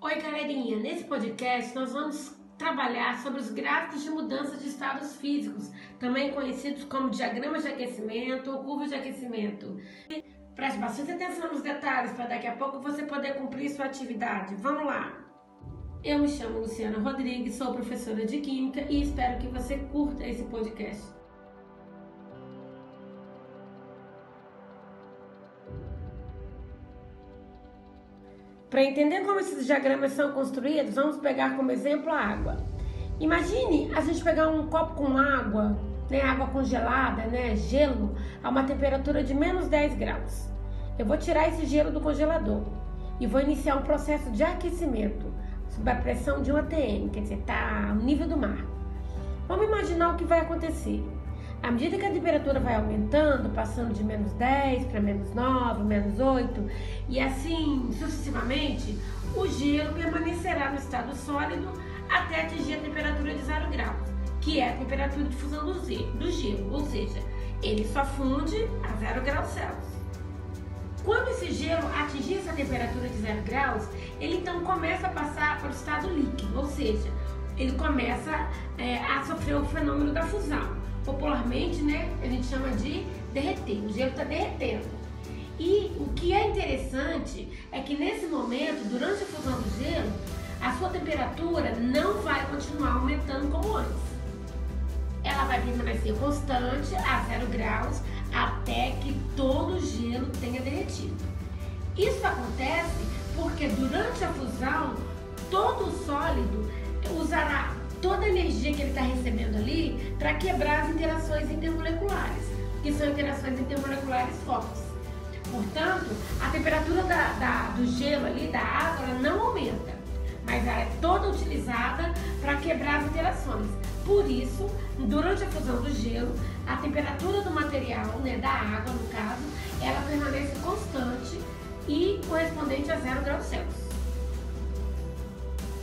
Oi, galerinha! Nesse podcast nós vamos trabalhar sobre os gráficos de mudança de estados físicos, também conhecidos como diagramas de aquecimento ou curvas de aquecimento. Preste bastante atenção nos detalhes para daqui a pouco você poder cumprir sua atividade. Vamos lá! Eu me chamo Luciana Rodrigues, sou professora de Química e espero que você curta esse podcast. Para entender como esses diagramas são construídos, vamos pegar como exemplo a água. Imagine a gente pegar um copo com água, né, água congelada, né, gelo, a uma temperatura de menos 10 graus. Eu vou tirar esse gelo do congelador e vou iniciar um processo de aquecimento sob a pressão de 1 atm, quer dizer, está no nível do mar. Vamos imaginar o que vai acontecer. À medida que a temperatura vai aumentando, passando de menos 10 para menos 9, menos 8 e assim sucessivamente, o gelo permanecerá no estado sólido até atingir a temperatura de 0 graus, que é a temperatura de fusão do, do gelo, ou seja, ele só funde a 0 graus Celsius. Quando esse gelo atingir essa temperatura de 0 graus, ele então começa a passar para o estado líquido, ou seja, ele começa é, a sofrer o fenômeno da fusão popularmente, né, a gente chama de derreter. O gelo está derretendo. E o que é interessante é que nesse momento, durante a fusão do gelo, a sua temperatura não vai continuar aumentando como antes. Ela vai permanecer constante a zero graus até que todo o gelo tenha derretido. Isso acontece porque durante a fusão, todo o sólido usará toda a energia que ele está recebendo ali para quebrar as interações intermoleculares, que são interações intermoleculares fortes. Portanto, a temperatura da, da, do gelo ali, da água, não aumenta, mas ela é toda utilizada para quebrar as interações. Por isso, durante a fusão do gelo, a temperatura do material, né, da água no caso, ela permanece constante e correspondente a zero graus Celsius.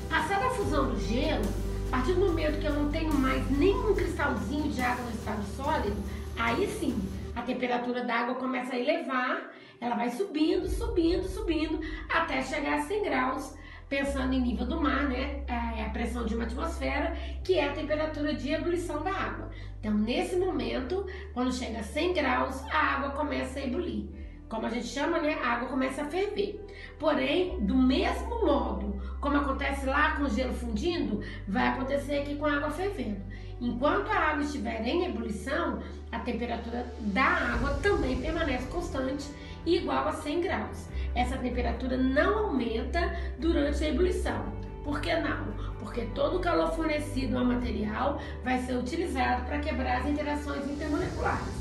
Passada a fusão do gelo, partir do momento que eu não tenho mais nenhum cristalzinho de água no estado sólido, aí sim a temperatura da água começa a elevar, ela vai subindo, subindo, subindo, até chegar a 100 graus, pensando em nível do mar, né? É a pressão de uma atmosfera, que é a temperatura de ebulição da água. Então, nesse momento, quando chega a 100 graus, a água começa a ebulir como a gente chama, né, a água começa a ferver. Porém, do mesmo modo como acontece lá com o gelo fundindo, vai acontecer aqui com a água fervendo. Enquanto a água estiver em ebulição, a temperatura da água também permanece constante igual a 100 graus. Essa temperatura não aumenta durante a ebulição. Por que não? Porque todo o calor fornecido ao material vai ser utilizado para quebrar as interações intermoleculares.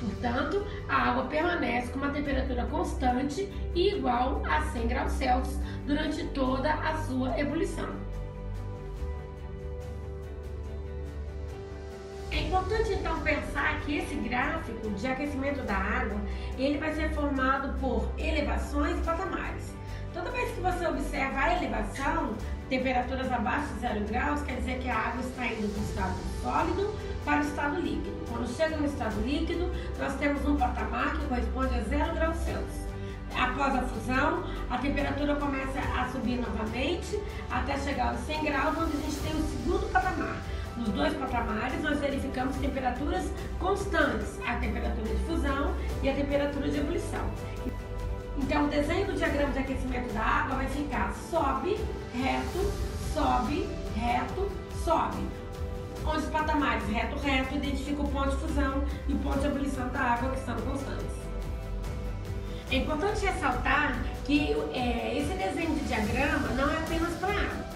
Portanto, a água permanece com uma temperatura constante e igual a 100 graus Celsius durante toda a sua ebulição. É importante então pensar que esse gráfico de aquecimento da água, ele vai ser formado por elevações e patamares. Toda vez que você observa a elevação, temperaturas abaixo de zero graus, quer dizer que a água está indo do estado sólido para o estado líquido. Quando chega no estado líquido, nós temos um patamar que corresponde a zero graus Celsius. Após a fusão, a temperatura começa a subir novamente até chegar aos 100 graus, onde a gente tem o segundo patamar. Nos dois patamares, nós verificamos temperaturas constantes, a temperatura de fusão e a temperatura de ebulição. Então, o desenho do diagrama de aquecimento da água vai ficar sobe, reto, sobe, reto, sobe. Com os patamares reto, reto, identifica o ponto de fusão e o ponto de ebulição da água que são constantes. É importante ressaltar que é, esse desenho de diagrama não é apenas para água.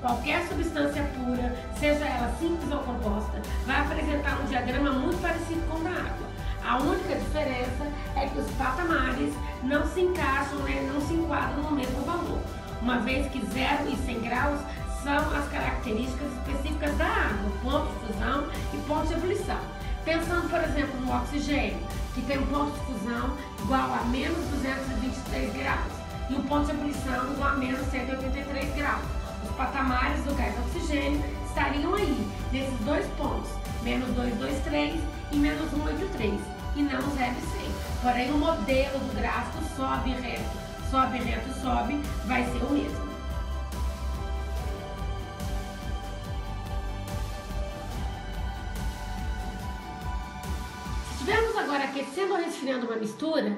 Qualquer substância pura, seja ela simples ou composta, vai apresentar um diagrama muito parecido com o da água. A única diferença é que os patamares não se encaixam, né, não se enquadram no mesmo valor, uma vez que 0 e 100 graus são as características específicas da água, ponto de fusão e ponto de ebulição. Pensando, por exemplo, no oxigênio, que tem um ponto de fusão igual a menos 223 graus e um ponto de ebulição igual a menos 183 graus. Os patamares do gás oxigênio estariam aí, nesses dois pontos, menos 223 e menos 183 e não 0 e 100. Porém, o modelo do gráfico sobe reto, sobe reto, sobe, vai ser o mesmo. Aquecendo ou resfriando uma mistura,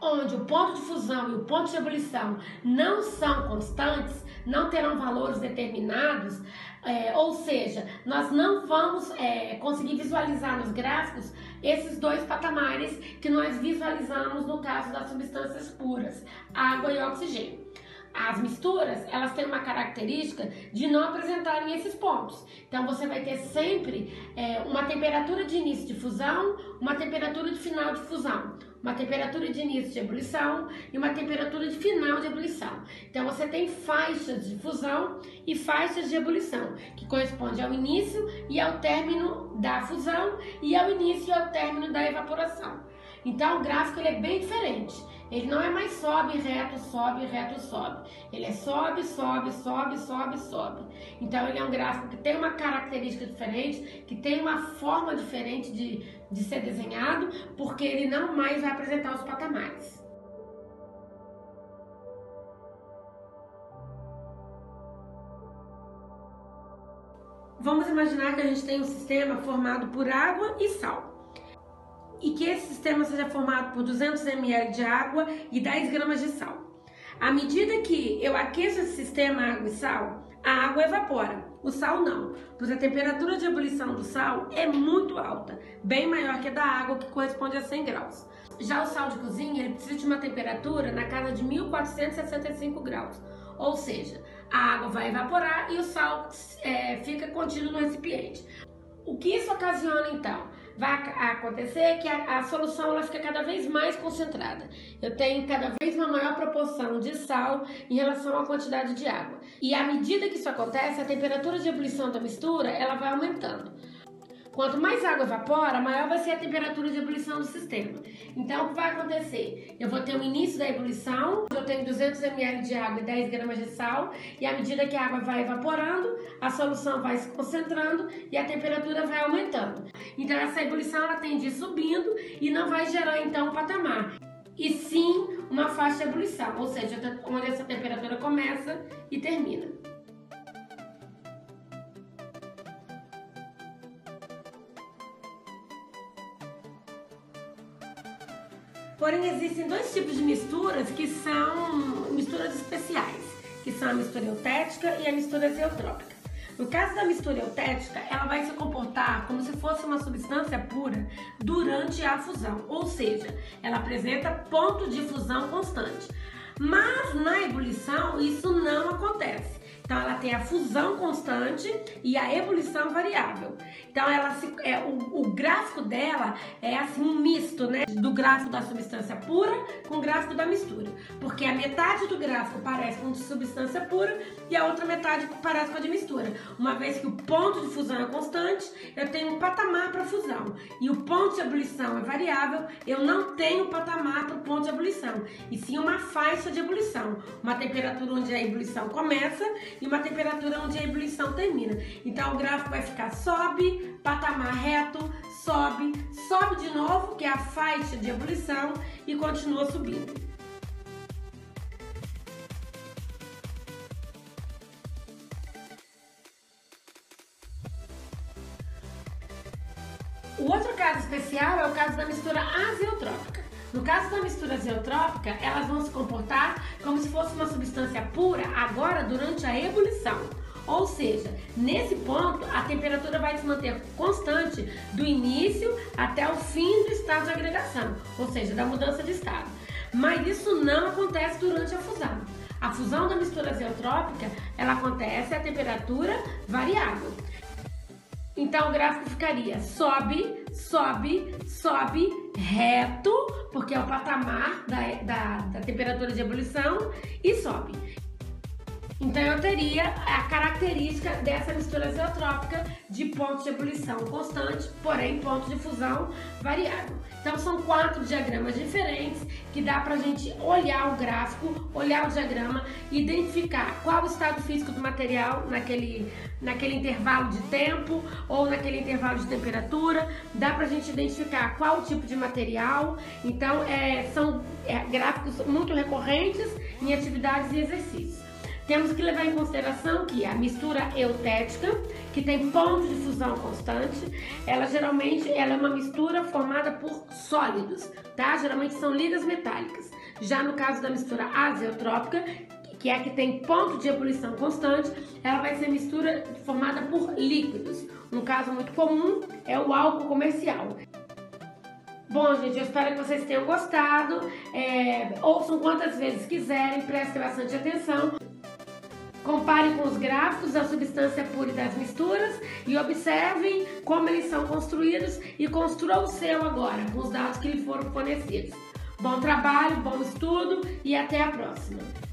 onde o ponto de fusão e o ponto de ebulição não são constantes, não terão valores determinados, é, ou seja, nós não vamos é, conseguir visualizar nos gráficos esses dois patamares que nós visualizamos no caso das substâncias puras, água e oxigênio. As misturas, elas têm uma característica de não apresentarem esses pontos. Então, você vai ter sempre é, uma temperatura de início de fusão, uma temperatura de final de fusão, uma temperatura de início de ebulição e uma temperatura de final de ebulição. Então, você tem faixas de fusão e faixas de ebulição, que correspondem ao início e ao término da fusão e ao início e ao término da evaporação. Então, o gráfico ele é bem diferente. Ele não é mais sobe, reto, sobe, reto, sobe. Ele é sobe, sobe, sobe, sobe, sobe. Então ele é um gráfico que tem uma característica diferente, que tem uma forma diferente de, de ser desenhado, porque ele não mais vai apresentar os patamares. Vamos imaginar que a gente tem um sistema formado por água e sal e que esse sistema seja formado por 200 ml de água e 10 gramas de sal. À medida que eu aqueço esse sistema água e sal, a água evapora, o sal não, pois a temperatura de ebulição do sal é muito alta, bem maior que a da água, que corresponde a 100 graus. Já o sal de cozinha ele precisa de uma temperatura na casa de 1465 graus, ou seja, a água vai evaporar e o sal é, fica contido no recipiente. O que isso ocasiona então? Vai acontecer que a, a, solução ela fica cada vez mais concentrada. Eu tenho cada vez uma maior proporção de sal em relação à quantidade de água. E à medida que isso acontece, a temperatura de ebulição da mistura ela vai aumentando. Quanto mais água evapora, maior vai ser a temperatura de ebulição do sistema. Então, o que vai acontecer? Eu vou ter o início da ebulição, eu tenho 200 ml de água e 10 gramas de sal, e à medida que a água vai evaporando, a solução vai se concentrando e a temperatura vai aumentando. Então, essa ebulição ela tende a ir subindo e não vai gerar então um patamar e sim uma faixa de ebulição, ou seja, onde essa temperatura começa e termina. Porém, existem dois tipos de misturas que são misturas especiais, que são a mistura eutética e a mistura zeotrópica. No caso da mistura eutética, ela vai se comportar como se fosse uma substância pura durante a fusão, ou seja, ela apresenta ponto de fusão constante. Mas na ebulição isso não acontece. Então ela tem a fusão constante e a ebulição variável. Então ela se, é, o, o gráfico dela é assim um misto, né, do gráfico da substância pura com o gráfico da mistura, porque a metade do gráfico parece com de substância pura e a outra metade parece com a de mistura. Uma vez que o ponto de fusão é constante, eu tenho um patamar para fusão. E o ponto de ebulição é variável, eu não tenho patamar para o ponto de ebulição, e sim uma faixa de ebulição, uma temperatura onde a ebulição começa e uma temperatura onde a ebulição termina. Então o gráfico vai ficar sobe, patamar reto, sobe, sobe de novo, que é a faixa de ebulição, e continua subindo. O outro caso especial é o caso da mistura azeotrópica. No caso da mistura zeotrópica, elas vão se comportar como se fosse uma substância pura agora durante a ebulição. Ou seja, nesse ponto a temperatura vai se manter constante do início até o fim do estado de agregação, ou seja, da mudança de estado. Mas isso não acontece durante a fusão. A fusão da mistura zeotrópica, ela acontece a temperatura variável. Então o gráfico ficaria sobe, sobe, sobe, reto, porque é o patamar da, da, da temperatura de ebulição, e sobe. Então eu teria a característica dessa mistura zeotrópica de pontos de ebulição constante, porém pontos de fusão variável. Então são quatro diagramas diferentes que dá para a gente olhar o gráfico, olhar o diagrama, identificar qual o estado físico do material naquele, naquele intervalo de tempo ou naquele intervalo de temperatura. Dá para a gente identificar qual o tipo de material. Então é, são é, gráficos muito recorrentes em atividades e exercícios. Temos que levar em consideração que a mistura eutética, que tem ponto de fusão constante, ela geralmente ela é uma mistura formada por sólidos, tá? Geralmente são ligas metálicas. Já no caso da mistura azeotrópica, que é a que tem ponto de ebulição constante, ela vai ser mistura formada por líquidos. Um caso muito comum é o álcool comercial. Bom, gente, eu espero que vocês tenham gostado. É, ouçam quantas vezes quiserem, prestem bastante atenção. Comparem com os gráficos da substância pura e das misturas e observem como eles são construídos e construa o seu agora, com os dados que lhe foram fornecidos. Bom trabalho, bom estudo e até a próxima!